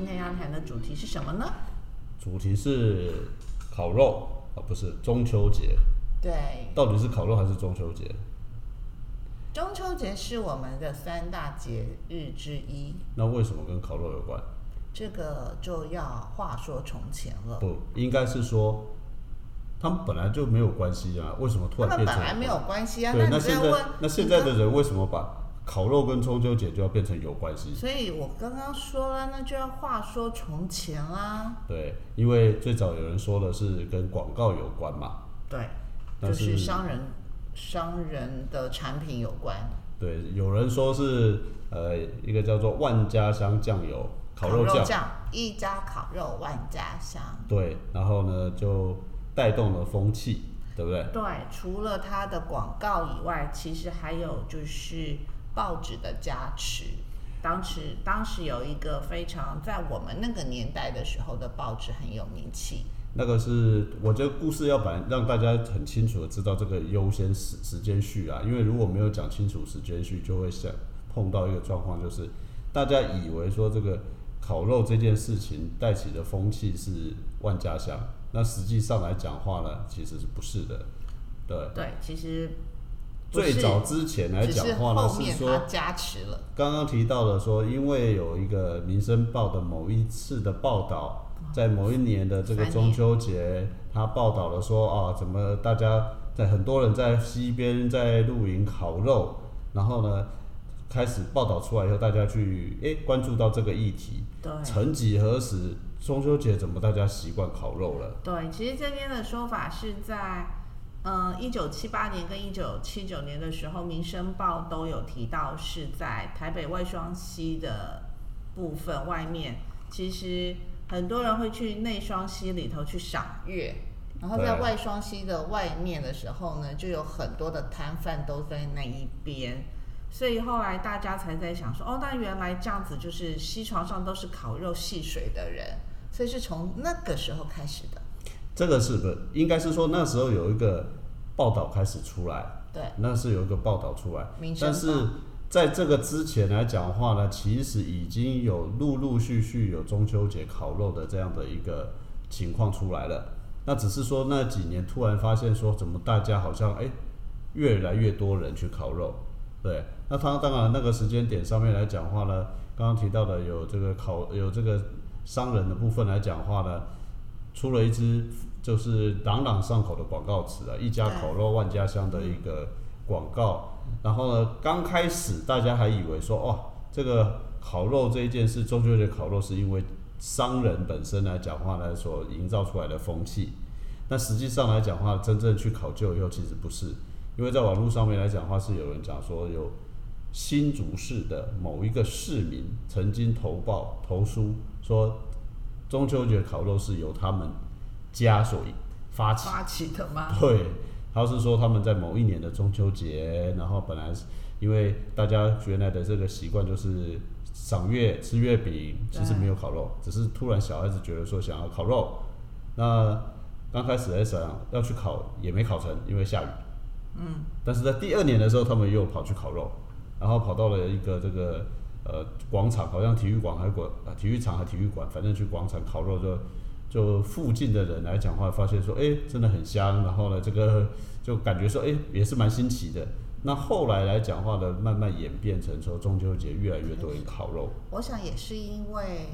今天要谈的主题是什么呢？主题是烤肉啊，不是中秋节，对，到底是烤肉还是中秋节？中秋节是我们的三大节日之一，那为什么跟烤肉有关？这个就要话说从前了。不，应该是说他们本来就没有关系啊，为什么突他们然变成本来没有关系啊，对，那现在问，那现在的人为什么把烤肉跟中秋节就要变成有关系？所以我刚刚说了，那就要话说从前啦。对，因为最早有人说的是跟广告有关嘛，对，但就是是商人商人的产品有关。对，有人说是呃一个叫做万家香酱油烤肉酱，酱，一家烤肉万家香。对，然后呢就带动了风气，对不对？对，除了它的广告以外，其实还有就是报纸的加持。当时当时有一个非常在我们那个年代的时候的报纸很有名气。那个是我觉得故事要把让大家很清楚的知道这个优先时时间序啊，因为如果没有讲清楚时间序，就会想碰到一个状况，就是大家以为说这个烤肉这件事情带起的风气是万家香，那实际上来讲话呢，其实是不是的，对。对，其实最早之前来讲话呢，是说加持了。刚刚提到了说，因为有一个《民生报》的某一次的报道，在某一年的这个中秋节，他报道了说啊，怎么大家在很多人在西边在露营烤肉，然后呢，开始报道出来以后，大家去诶关注到这个议题。对曾几何时，中秋节怎么大家习惯烤肉了？对，其实这边的说法是在，嗯，一九七八年跟一九七九年的时候，《民生报》都有提到是在台北外双溪的部分外面，其实很多人会去内双溪里头去赏月。然后在外双溪的外面的时候呢，就有很多的摊贩都在那一边，所以后来大家才在想说，哦，那原来这样子就是溪床上都是烤肉戏水的人，所以是从那个时候开始的。这个是不是应该是说那时候有一个报道开始出来？对，那是有一个报道出来但是在这个之前来讲的话呢，其实已经有陆陆续续有中秋节烤肉的这样的一个情况出来了。那只是说那几年突然发现说，怎么大家好像哎越来越多人去烤肉，对。那他当然那个时间点上面来讲话呢，刚刚提到的有这个烤有这个商人的部分来讲话呢，出了一支就是朗朗上口的广告词啊，一家烤肉万家香的一个广告。然后呢，刚开始大家还以为说，哇，这个烤肉这一件事，中秋节烤肉是因为商人本身来讲话呢所营造出来的风气。那实际上来讲话，真正去考究以后，其实不是，因为在网络上面来讲话，是有人讲说有新竹市的某一个市民曾经投报投书说，中秋节烤肉是由他们家所发起。发起的吗？对，他是说他们在某一年的中秋节，然后本来是因为大家原来的这个习惯就是赏月吃月饼，其实没有烤肉，只是突然小孩子觉得说想要烤肉，那刚开始在想要去烤也没烤成，因为下雨。嗯，但是在第二年的时候，他们又跑去烤肉，然后跑到了一个这个呃广场，好像体育馆还馆啊体育场还体育馆，反正去广场烤肉就就附近的人来讲话，发现说哎真的很香，然后呢这个就感觉说哎也是蛮新奇的。那后来来讲话的，慢慢演变成说中秋节越来越多人烤肉，我想也是因为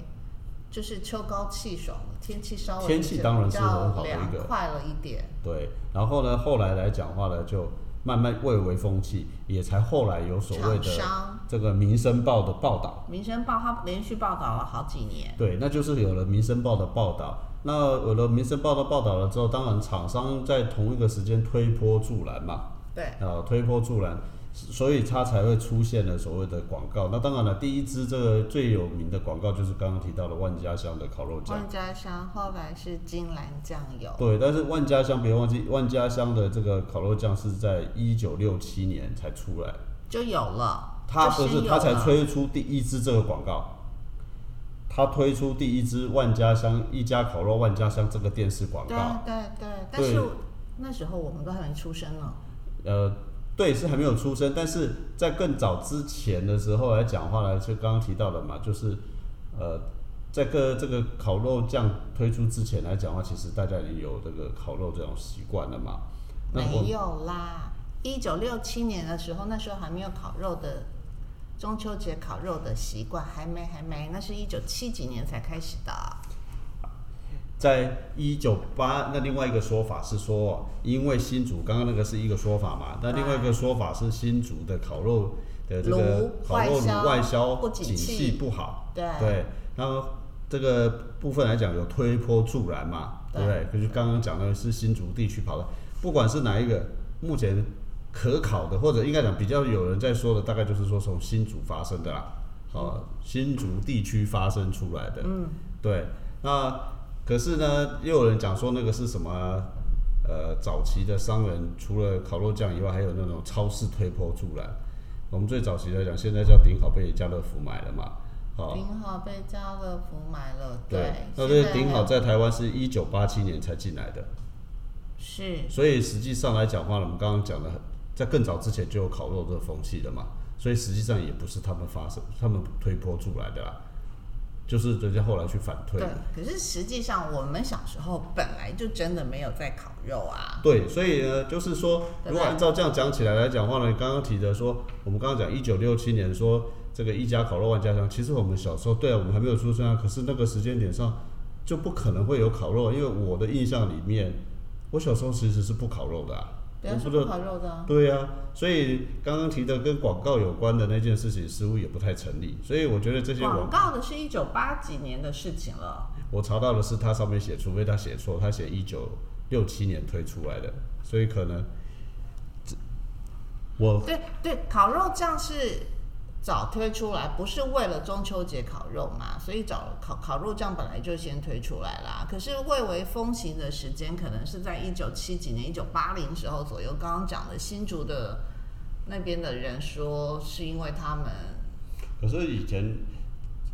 就是秋高气爽了，天气稍微天气当然是很好的一个凉快了一点。对，然后呢后来来讲话呢就慢慢蔚为风气，也才后来有所谓的商这个《民生报》的报道。《民生报》它连续报道了好几年，对，那就是有了《民生报》的报道。那有了《民生报》的报道了之后，当然厂商在同一个时间推波助澜嘛，对，啊，推波助澜，所以它才会出现了所谓的广告。那当然了，第一支这个最有名的广告就是刚刚提到的万家香的烤肉酱。万家香后来是金兰酱油，对，但是万家香别忘记，万家香的这个烤肉酱是在一九六七年才出来，就有了。它不是就先有了它才推出第一支这个广告。他推出第一支万家香一家烤肉万家香这个电视广告，对对，但是那时候我们都还没出生呢。呃，对，是还没有出生，但是在更早之前的时候来讲话呢，就刚刚提到的嘛，就是呃，在个这个烤肉酱推出之前来讲话，其实大家已经有这个烤肉这种习惯了嘛。没有啦，一九六七年的时候，那时候还没有烤肉的中秋节烤肉的习惯，还没还没，那是一九七几年才开始的。在一九八，那另外一个说法是说，因为新竹刚刚那个是一个说法嘛，那另外一个说法是新竹的烤肉的这个烤肉炉外销不景景气气不好，对对，然后这个部分来讲有推波助澜嘛，对不对？可是刚刚讲的是新竹地区跑的，不管是哪一个，目前可考的或者应该讲比较有人在说的，大概就是说从新竹发生的啦，啊，新竹地区发生出来的，嗯，对，那可是呢，又有人讲说那个是什么？呃，早期的商人除了烤肉酱以外，还有那种超市推波助澜。我们最早期来讲，现在叫顶好被家乐福买了嘛，哦，顶好被家乐福买了，对，那这个顶好在台湾是一九八七年才进来的，是所以实际上来讲话呢，我们刚刚讲的，在更早之前就有烤肉这个风气了嘛，所以实际上也不是他们发生，他们推波助澜的啦，就是人家后来去反推对。可是实际上我们小时候本来就真的没有在烤肉啊。对，所以呢，就是说，如果按照这样讲起来来讲话呢，你刚刚提的说，我们刚刚讲一九六七年说这个一家烤肉万家香，其实我们小时候，对啊，我们还没有出生啊，可是那个时间点上就不可能会有烤肉，因为我的印象里面，我小时候其实是不烤肉的、啊，我不知道，烤肉的啊，对呀、所以刚刚提的跟广告有关的那件事情，似乎也不太成立，所以我觉得这些广广，告的是一九八几年的事情了。我查到的是它上面写，除非他写错，他写一九六七年推出来的，所以可能我对对，烤肉酱是早推出来，不是为了中秋节烤肉嘛，所以早烤烤肉酱本来就先推出来啦。可是蔚为风行的时间，可能是在一九七几年、一九八零时候左右。刚刚讲的新竹的那边的人说，是因为他们可是以前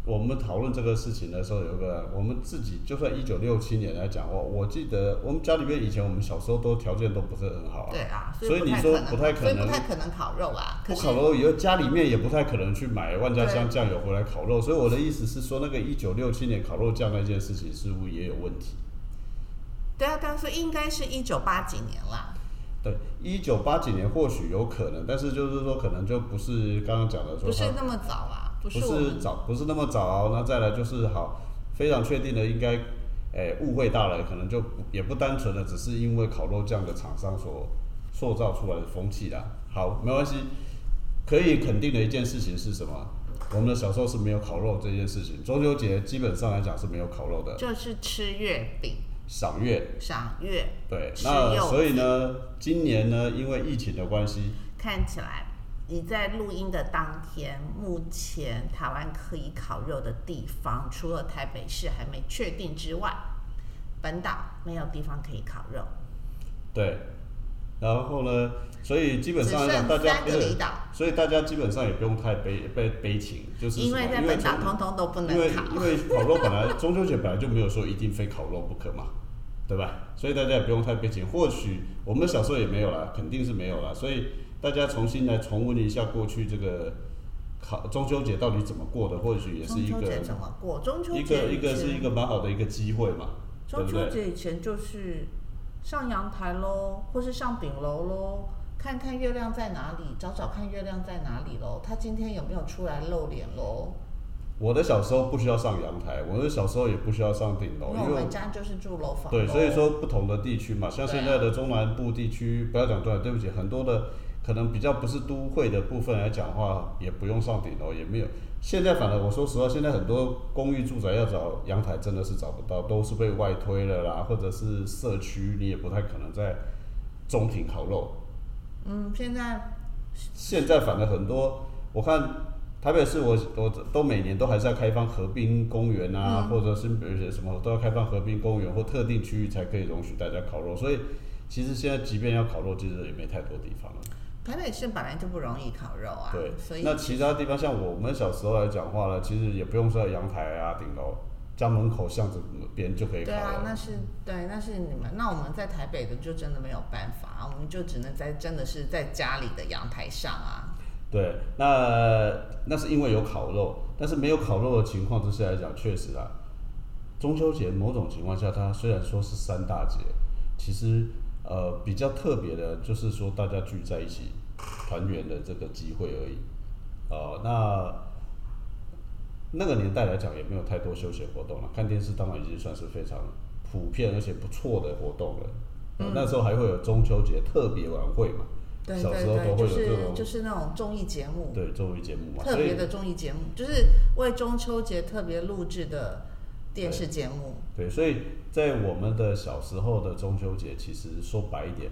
我们讨论这个事情的时候，有个我们自己就算一九六七年来讲，我我记得我们家里面以前我们小时候都条件都不是很好啊，对啊，所以你说不太可能，不太可能所以不太可能烤肉啊。不烤肉以后家里面也不太可能去买万家香酱油回来烤肉，所以我的意思是说，那个一九六七年烤肉酱那件事情似乎也有问题。对啊，但是应该是一九八几年啦。对，一九八几年或许有可能，但是就是说可能就不是刚刚讲的不是那么早啦，不是早，不是那么早。那再来就是好，非常确定的应该，诶、误会大了，可能就也不单纯的只是因为烤肉酱的厂商所塑造出来的风气啦。好，没关系，可以肯定的一件事情是什么？我们的小时候是没有烤肉这件事情，中秋节基本上来讲是没有烤肉的，就是吃月饼、赏月。赏月，对，那所以呢，今年呢，因为疫情的关系，看起来你在录音的当天，目前台湾可以烤肉的地方，除了台北市还没确定之外，本岛没有地方可以烤肉，对，然后呢，所以基本上大家所以大家基本上也不用太悲悲悲情，就是因为在本岛通通都不能烤。因为烤肉本来中秋节本来就没有说一定非烤肉不可嘛，对吧？所以大家也不用太悲情。或许我们小时候也没有啦，肯定是没有啦。所以大家重新来重温一下过去这个考中秋节到底怎么过的，或许也是一个中秋节怎么过？中秋一个一个是一个蛮好的一个机会嘛，中秋？节以前就是上阳台喽，或是上顶楼喽，看看月亮在哪里，找找看月亮在哪里喽。他今天有没有出来露脸喽？我的小时候不需要上阳台，我的小时候也不需要上顶楼，因为我们家就是住楼房。对，所以。说不同的地区嘛，像现在的中南部地区，不要讲对，对不起，很多的可能比较不是都会的部分来讲的话，也不用上顶楼，也没有。现在反而我说实话，现在很多公寓住宅要找阳台真的是找不到，都是被外推了啦，或者是社区你也不太可能在中庭烤肉。嗯，现在现在反而很多，我看台北市我我都每年都还是要开放河滨公园啊，嗯或者是比如说什么都要开放河滨公园或特定区域才可以容许大家烤肉，所以其实现在即便要烤肉，其实也没太多地方了。台北市本来就不容易烤肉啊，对所以，那其他地方像我们小时候来讲话呢，其实也不用说阳台啊、顶楼，家门口巷子边就可以烤对啊，那是对，那是你们。那我们在台北的就真的没有办法，我们就只能在真的是在家里的阳台上啊。对，那那是因为有烤肉，但是没有烤肉的情况之下来讲，确实啊，中秋节某种情况下，它虽然说是三大节，其实呃比较特别的，就是说大家聚在一起团圆的这个机会而已。呃，那那个年代来讲，也没有太多休闲活动了，看电视当然已经算是非常普遍而且不错的活动了。呃那时候还会有中秋节特别晚会嘛，对小时候就是有这种就是那种综艺节目，对综艺节目嘛，特别的综艺节目，就是为中秋节特别录制的电视节目。对，所以在我们的小时候的中秋节，其实说白一点，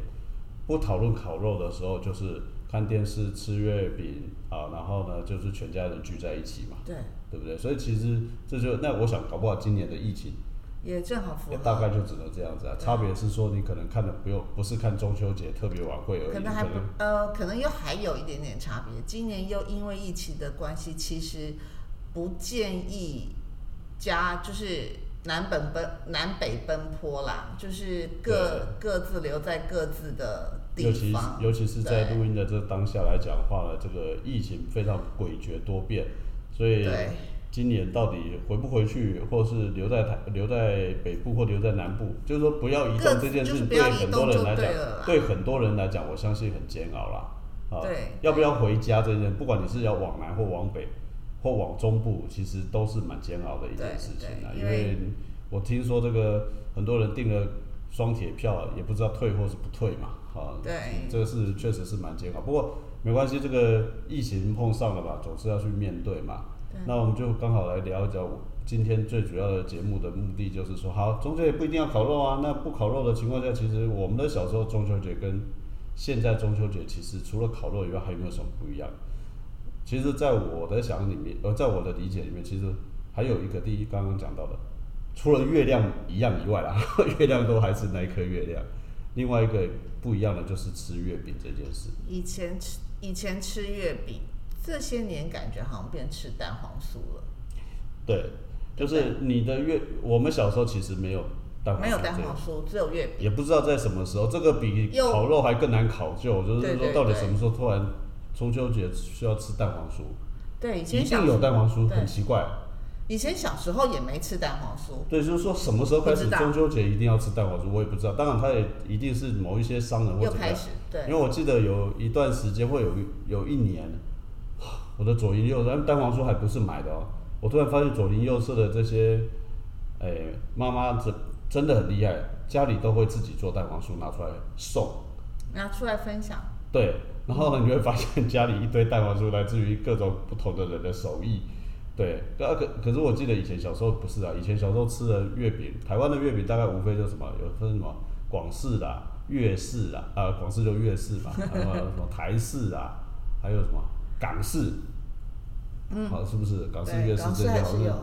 不讨论烤肉的时候，就是看电视、吃月饼啊，然后呢，就是全家人聚在一起嘛，对，对不对？所以其实这就那我想，搞不好今年的疫情也正好符合。大概就只能这样子啊。差别是说，你可能看的不用不是看中秋节特别晚会而已，可能还不呃，可能又还有一点点差别。今年又因为疫情的关系，其实不建议加就是南本奔南北奔波啦，就是各各自留在各自的地尤其是方。尤其是在录音的这当下来讲的话呢，这个疫情非常诡谲多变，所以今年到底回不回去，或是留在台留在北部或留在南部，就是说不要移动这件事，对很多人来讲对很多人来讲，我相信很煎熬啦。啊，对要不要回家这件，不管你是要往南或往北或往中部，其实都是蛮煎熬的一件事情啊。因为我听说这个很多人订了双铁票，也不知道退或是不退嘛。啊，对这个是确实是蛮煎熬。不过没关系，这个疫情碰上了吧，总是要去面对嘛。对那我们就刚好来聊一聊今天最主要的节目的目的，就是说，好，中秋节不一定要烤肉啊。那不烤肉的情况下，其实我们的小时候中秋节跟现在中秋节，其实除了烤肉以外，还有没有什么不一样？其实，在我的想里面，呃，在我的理解里面，其实还有一个，第一刚刚讲到的，除了月亮一样以外啦，月亮都还是那一颗月亮。另外一个不一样的就是吃月饼这件事。以前吃以前吃月饼，这些年感觉好像变吃蛋黄酥了，对，就是你的月，我们小时候其实没有蛋黄酥没有蛋黄酥，只有月饼。也不知道在什么时候，这个比烤肉还更难考究。就是说，到底什么时候突然中秋节需要吃蛋黄酥？对，以一前一定有蛋黄酥，很奇怪。以前小时候也没吃蛋黄酥，对，就是说什么时候开始中秋节一定要吃蛋黄酥，我也不知道。当然，它也一定是某一些商人或怎么样。又开始对因为我记得有一段时间会有有一年，我的左邻右舍，蛋黄酥还不是买的哦。我突然发现左邻右舍的这些，哎，妈妈真真的很厉害，家里都会自己做蛋黄酥拿出来送。拿出来分享。对，然后呢，你会发现家里一堆蛋黄酥来自于各种不同的人的手艺。对，啊可可是我记得以前小时候不是啊，以前小时候吃的月饼，台湾的月饼大概无非就是什么，有分什么广式啦、粤式啦，啊，广式就粤式嘛，还有什么台式啊，还有什么港式，嗯，好，是不是？港式、粤式这些好像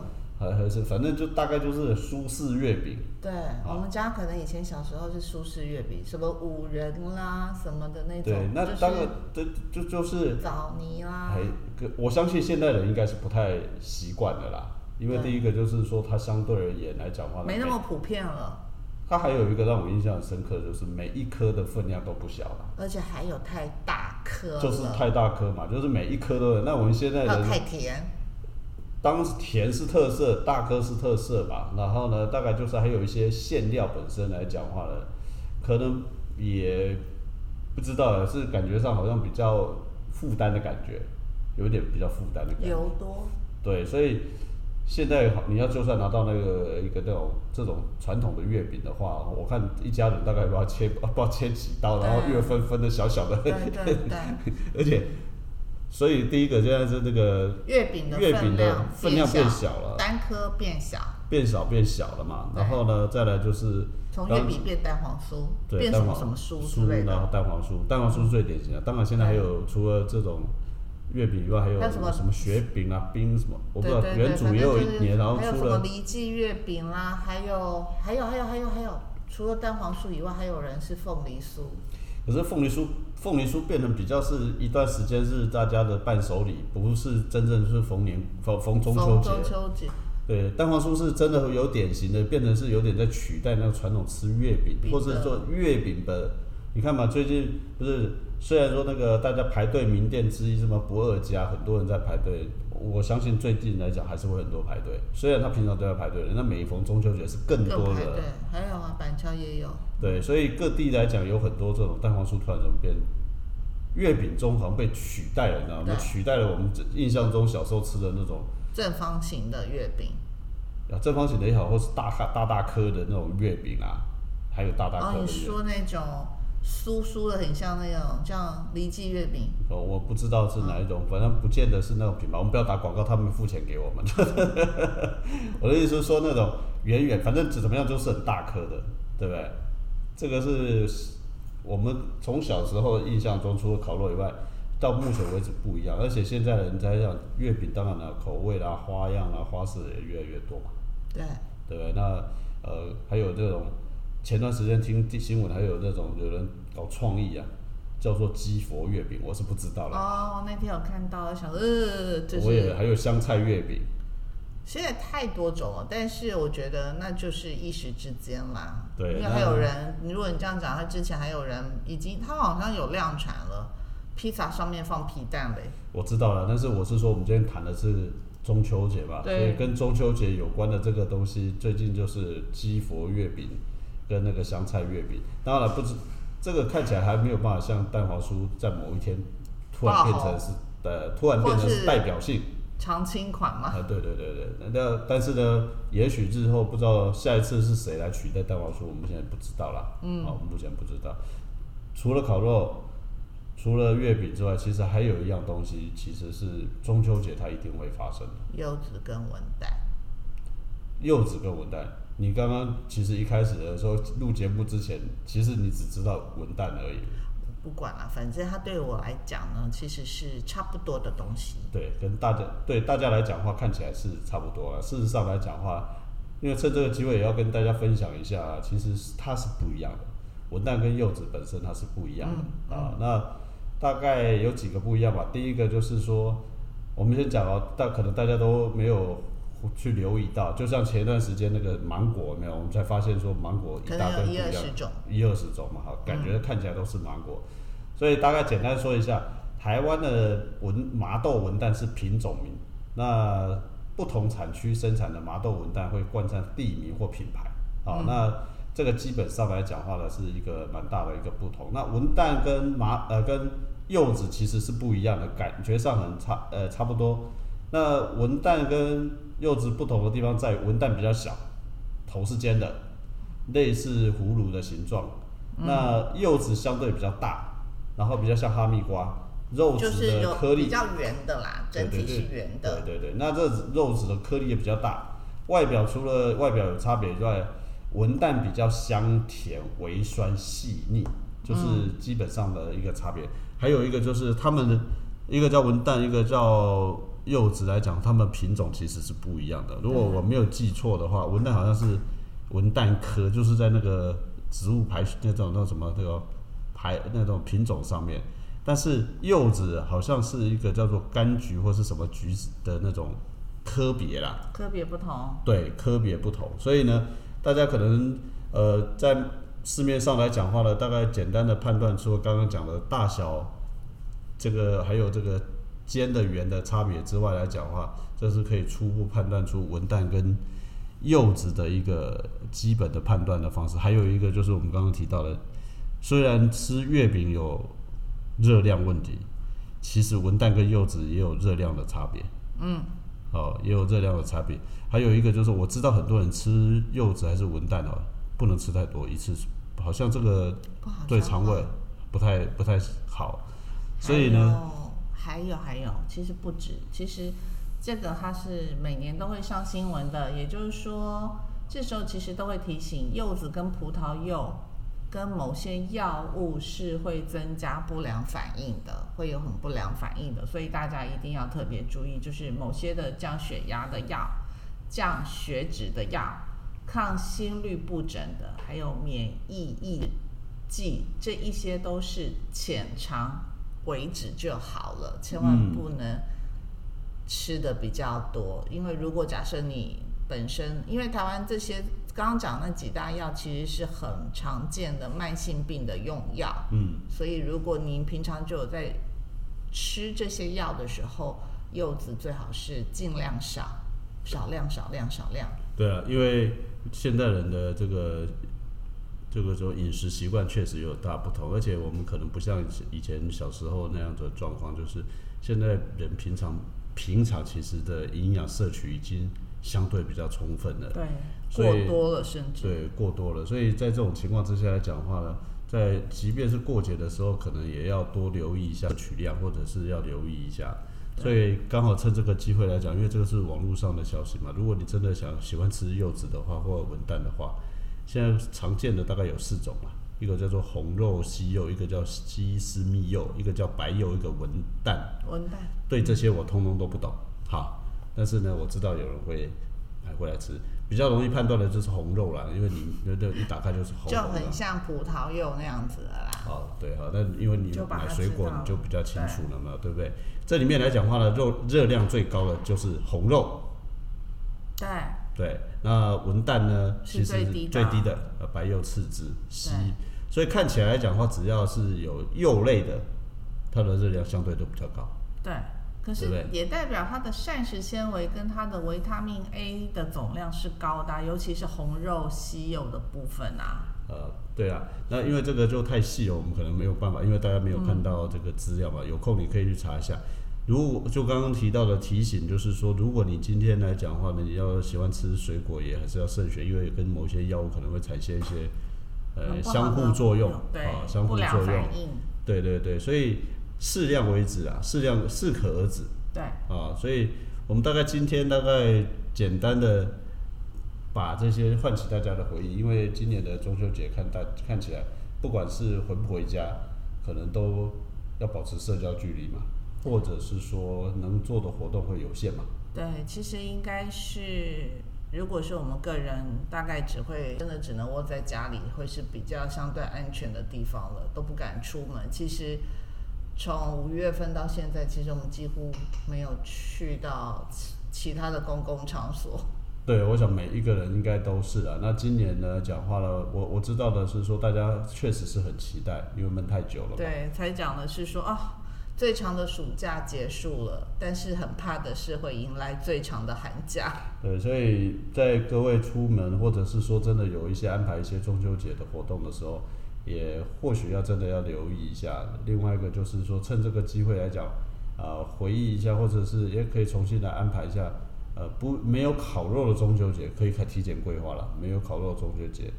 反正就大概就是苏式月饼，对，我们家可能以前小时候是苏式月饼，什么五仁啦什么的那种，对，那就是当然这就就是枣泥啦还，我相信现代人应该是不太习惯的啦，因为第一个就是说它相对而言来讲话，没那么普遍了，它还有一个让我印象很深刻，就是每一颗的分量都不小了，而且还有太大颗，就是太大颗嘛，就是每一颗都有。那我们现在人太甜，当甜是特色，大颗是特色吧，然后呢，大概就是还有一些馅料本身来讲话呢，可能也不知道是感觉上好像比较负担的感觉，有点比较负担的感觉。油多，对，所以现在好你要就算拿到那个一个那种这种传统的月饼的话，我看一家人大概都要切不知道切几刀，然后对月分分的小小的，对对对，而且所以第一个现在是那个月饼的月饼的分量变小小了。单颗变小，变小变小了嘛，然后呢再来就是从月饼变蛋黄酥，变什么对蛋黄什么酥酥之类然后的，蛋黄酥，蛋黄酥是最典型的。当然现在还有除了这种月饼以外，还有什么？什么雪饼啊、冰什么，我不知道对对对，原主也有一年，然后还有什么出了梨记月饼啦，还有还有还有还有还有，除了蛋黄酥以外，还有人是凤梨酥，可是凤梨酥，凤梨酥变成比较是一段时间是大家的伴手礼，不是真正是逢年逢逢中秋节。中秋节，对，蛋黄酥是真的有典型的，变成是有点在取代那个传统吃月饼，或是做月饼的。你看嘛，最近不是虽然说那个大家排队名店之一什么不二家，很多人在排队。我相信最近来讲还是会很多排队，虽然他平常都在排队，那每逢中秋节是更多的。对，还有啊，板桥也有。对，所以各地来讲有很多这种蛋黄酥突然怎么变，月饼中好像被取代了，你知道吗？取代了我们印象中小时候吃的那种正方形的月饼。啊，正方形的也好，或是大大大颗的那种月饼啊，还有大大颗的。哦，你说那种。酥酥的很像那种叫梨记月饼哦，我不知道是哪一种，反正不见得是那种品牌。我们不要打广告，他们付钱给我们。我的意思是说那种圆圆，反正怎么样都是很大颗的，对不对？这个是我们从小时候印象中，除了烤肉以外，到目前为止不一样。而且现在的人在讲月饼，当然了，口味啦、花样啦、花式也越来越多嘛。对，对不对？那呃，还有这种。前段时间听新闻，还有那种有人搞创意啊，叫做鸡佛月饼，我是不知道了。哦，那天有看到，想呃，我也还有香菜月饼。现在太多种了，但是我觉得那就是一时之间啦。对，因为还有人，如果你这样讲，他之前还有人已经，他好像有量产了，披萨上面放皮蛋嘞。我知道了，但是我是说，我们今天谈的是中秋节吧，所以跟中秋节有关的这个东西，最近就是鸡佛月饼。跟那个香菜月饼，当然不止，这个看起来还没有办法像蛋黄酥在某一天突然变成是呃突然变成是代表性常青款嘛？啊，对对对对，那但是呢，也许日后不知道下一次是谁来取代蛋黄酥，我们现在不知道啦。嗯，好，目前不知道。除了烤肉，除了月饼之外，其实还有一样东西，其实是中秋节它一定会发生的。柚子跟文旦。柚子跟文旦。你刚刚其实一开始的时候录节目之前，其实你只知道文旦而已。不管了，反正它对我来讲呢，其实是差不多的东西。对，跟大家对大家来讲话看起来是差不多了。事实上来讲话，因为趁这个机会也要跟大家分享一下，其实它是不一样的。文旦跟柚子本身它是不一样的啊。那大概有几个不一样吧？第一个就是说，我们先讲哦，但可能大家都没有。去留意到，就像前一段时间那个芒果没有，我们才发现说芒果一大堆不一样，一二十种嘛，哈，感觉看起来都是芒果。所以大概简单说一下，台湾的文麻豆文旦是品种名，那不同产区生产的麻豆文旦会冠上地名或品牌，好，那这个基本上来讲话呢是一个蛮大的一个不同。那文旦跟麻呃跟柚子其实是不一样的，感觉上很差呃差不多。那文旦跟柚子不同的地方在文旦比较小，头是尖的，类似葫芦的形状。那柚子相对比较大，然后比较像哈密瓜，肉质的颗粒比较圆的啦，整体是圆的。对对对，那这肉质的颗粒也比较大。外表除了外表有差别之外，文旦比较香甜、微酸、细腻，就是基本上的一个差别。还有一个就是它们一个叫文旦，一个叫。柚子来讲，它们品种其实是不一样的。如果我没有记错的话，文旦好像是文旦科，就是在那个植物排那种那什么那个排那种品种上面。但是柚子好像是一个叫做柑橘或是什么橘子的那种科别啦。科别不同。对，科别不同。所以呢，大家可能呃在市面上来讲话呢，大概简单的判断出刚刚讲的大小，这个还有这个。尖的圆的差别之外来讲的话，这是可以初步判断出文旦跟柚子的一个基本的判断的方式。还有一个就是我们刚刚提到的，虽然吃月饼有热量问题，其实文旦跟柚子也有热量的差别。嗯，哦，也有热量的差别。还有一个就是我知道很多人吃柚子还是文旦哦，不能吃太多，一次好像这个对肠胃不太不太好，所以呢。还有还有，其实不止，其实这个它是每年都会上新闻的，也就是说，这时候其实都会提醒，柚子跟葡萄柚跟某些药物是会增加不良反应的，会有很不良反应的，所以大家一定要特别注意，就是某些的降血压的药、降血脂的药、抗心律不整的，还有免疫抑制剂，这一些都是浅尝。为止就好了，千万不能吃的比较多，因为如果假设你本身，因为台湾这些刚刚讲那几大药其实是很常见的慢性病的用药，嗯，所以如果您平常就有在吃这些药的时候，柚子最好是尽量少，少量少量少量。对啊，因为现代人的这个这个时候饮食习惯确实有大不同，而且我们可能不像以前小时候那样的状况，就是现在人平常平常其实的营养摄取已经相对比较充分了。对，过多了甚至。对，过多了，所以在这种情况之下来讲的话呢，在即便是过节的时候，可能也要多留意一下取量，或者是要留意一下。所以刚好趁这个机会来讲，因为这个是网络上的消息嘛，如果你真的想喜欢吃柚子的话，或者文旦的话，现在常见的大概有四种嘛，一个叫做红肉西柚，一个叫西施蜜柚，一个叫白柚，一个文旦。文旦。对这些我通通都不懂，好，但是呢，我知道有人会买回来吃，比较容易判断的就是红肉啦，因为你那那一打开就是红就很。像葡萄柚那样子的啦。哦，对，好，那因为你买水果你就比较清楚了嘛，对不对？这里面来讲话呢，肉热量最高的就是红肉，对，对，那文旦呢，是其实最低的最低的，呃，白柚次之，硒，所以看起来来讲的话，只要是有柚类的，它的热量相对都比较高。对。可是也代表它的膳食纤维跟它的维他命 A 的总量是高的啊、尤其是红肉、稀有的部分啊。呃，对啊，那因为这个就太细了，我们可能没有办法，因为大家没有看到这个资料嘛。有空你可以去查一下。如果就刚刚提到的提醒，就是说，如果你今天来讲的话呢，你要喜欢吃水果，也还是要慎选，因为跟某些药物可能会产生一些呃相互作用对啊，相互作用。对对对，所以适量为止啊，适量适可而止对啊。所以我们大概今天大概简单的把这些唤起大家的回忆，因为今年的中秋节看大看起来，不管是回不回家，可能都要保持社交距离嘛，或者是说能做的活动会有限嘛。对，其实应该是，如果是我们个人，大概只会真的只能窝在家里，会是比较相对安全的地方了，都不敢出门。其实从五月份到现在，其实我们几乎没有去到其其他的公共场所。对，我想每一个人应该都是啊。那今年呢，讲话了，我我知道的是说，大家确实是很期待，因为闷太久了。对，才讲的是说啊，最长的暑假结束了，但是很怕的是会迎来最长的寒假。对，所以在各位出门，或者是说真的有一些安排一些中秋节的活动的时候，也或许要真的要留意一下。另外一个就是说，趁这个机会来讲，呃，回忆一下，或者是也可以重新来安排一下。呃，不，没有烤肉的中秋节可以开提前规划了。没有烤肉的中秋节，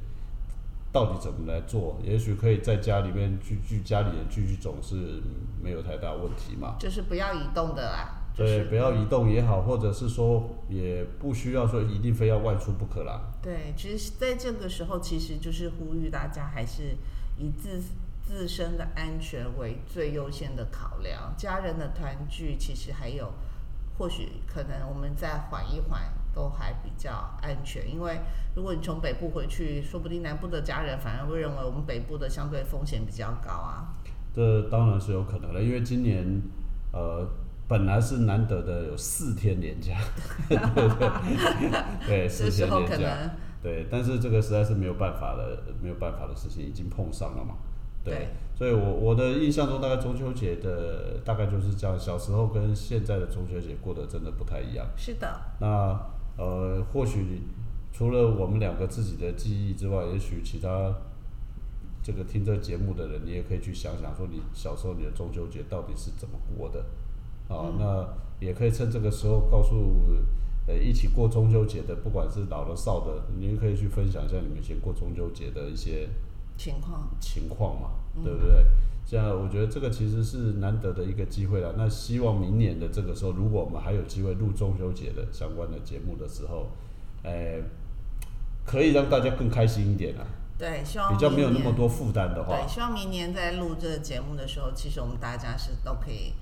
到底怎么来做？也许可以在家里面聚聚家里人聚聚，总是没有太大问题嘛。就是不要移动的啦。就是对，不要移动也好，或者是说也不需要说一定非要外出不可啦。对，其实在这个时候，其实就是呼吁大家还是以自自身的安全为最优先的考量。家人的团聚，其实还有或许可能我们再缓一缓，都还比较安全。因为如果你从北部回去，说不定南部的家人反而会认为我们北部的相对风险比较高啊。这当然是有可能的，因为今年呃本来是难得的有四天连假，对对对，四这时候天连假，可能对，但是这个实在是没有办法的，没有办法的事情已经碰上了嘛。对，对所以我我的印象中，大概中秋节的大概就是这样，小时候跟现在的中秋节过得真的不太一样。是的，那呃，或许除了我们两个自己的记忆之外，也许其他这个听这节目的人，你也可以去想想，说你小时候你的中秋节到底是怎么过的啊？那也可以趁这个时候告诉呃一起过中秋节的，不管是老的少的，你也可以去分享一下你们以前过中秋节的一些情况情况嘛，对不对？这样我觉得这个其实是难得的一个机会了。那希望明年的这个时候，如果我们还有机会录中秋节的相关的节目的时候，呃，可以让大家更开心一点啊，对，希望比较没有那么多负担的话对，，希望明年在录这个节目的时候，其实我们大家是都可以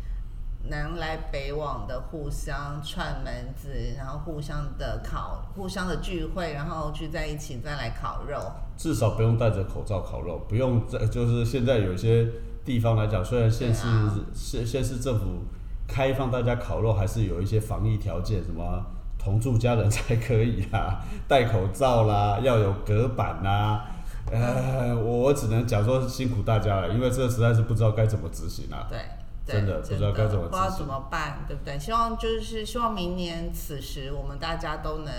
南来北往的互相串门子，然后互相的烤、互相的聚会，然后聚在一起再来烤肉。至少不用戴着口罩烤肉，不用在就是现在有一些地方来讲，虽然县市对啊县县市政府开放大家烤肉，还是有一些防疫条件，什么同住家人才可以啊，戴口罩啦，要有隔板啦。呃，我我只能讲说辛苦大家了，因为这实在是不知道该怎么执行啊。对真的不知道该怎么不知道怎么办，对不对？希望就是希望明年此时我们大家都能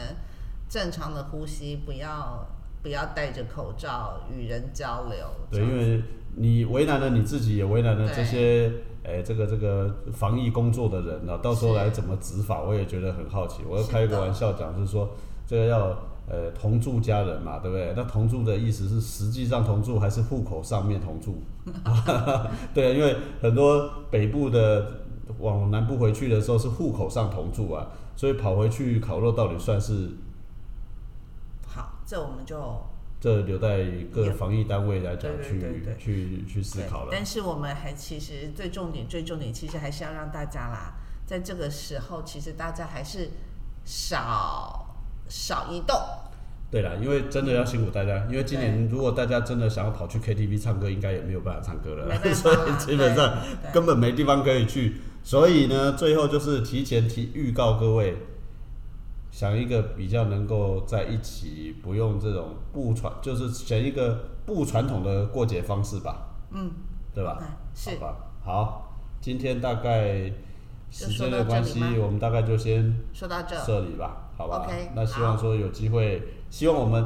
正常的呼吸，不要不要戴着口罩与人交流。对，因为你为难了你自己，也为难了这对些，哎，这个这个防疫工作的人呢、到时候来怎么执法，我也觉得很好奇。我要开一个玩笑讲，就是说这个要呃同住家人嘛，对不对？那同住的意思是实际上同住还是户口上面同住？对，因为很多北部的往南部回去的时候是户口上同住啊，所以跑回去烤肉到底算是好，这我们就这留待各也防疫单位来讲去去去思考了。但是我们还其实最重点、最重点，其实还是要让大家啦，在这个时候，其实大家还是少少移动。对了，因为真的要辛苦大家，因为今年如果大家真的想要跑去 KTV 唱歌，应该也没有办法唱歌了 所以基本上根本没地方可以去。所以呢，最后就是提前提预告各位，想一个比较能够在一起，不用这种不传，就是选一个不传统的过节方式吧，嗯，对吧？对是好吧，好，今天大概时间的关系我们大概就先说到这，这里吧，好吧 OK，那希望说有机会，希望我们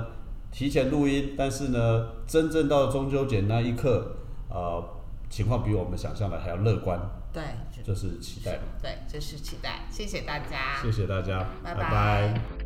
提前录音，但是呢，真正到中秋节那一刻，呃，情况比我们想象的还要乐观，对，这是期待嘛。对，这是期待。谢谢大家，谢谢大家，拜拜拜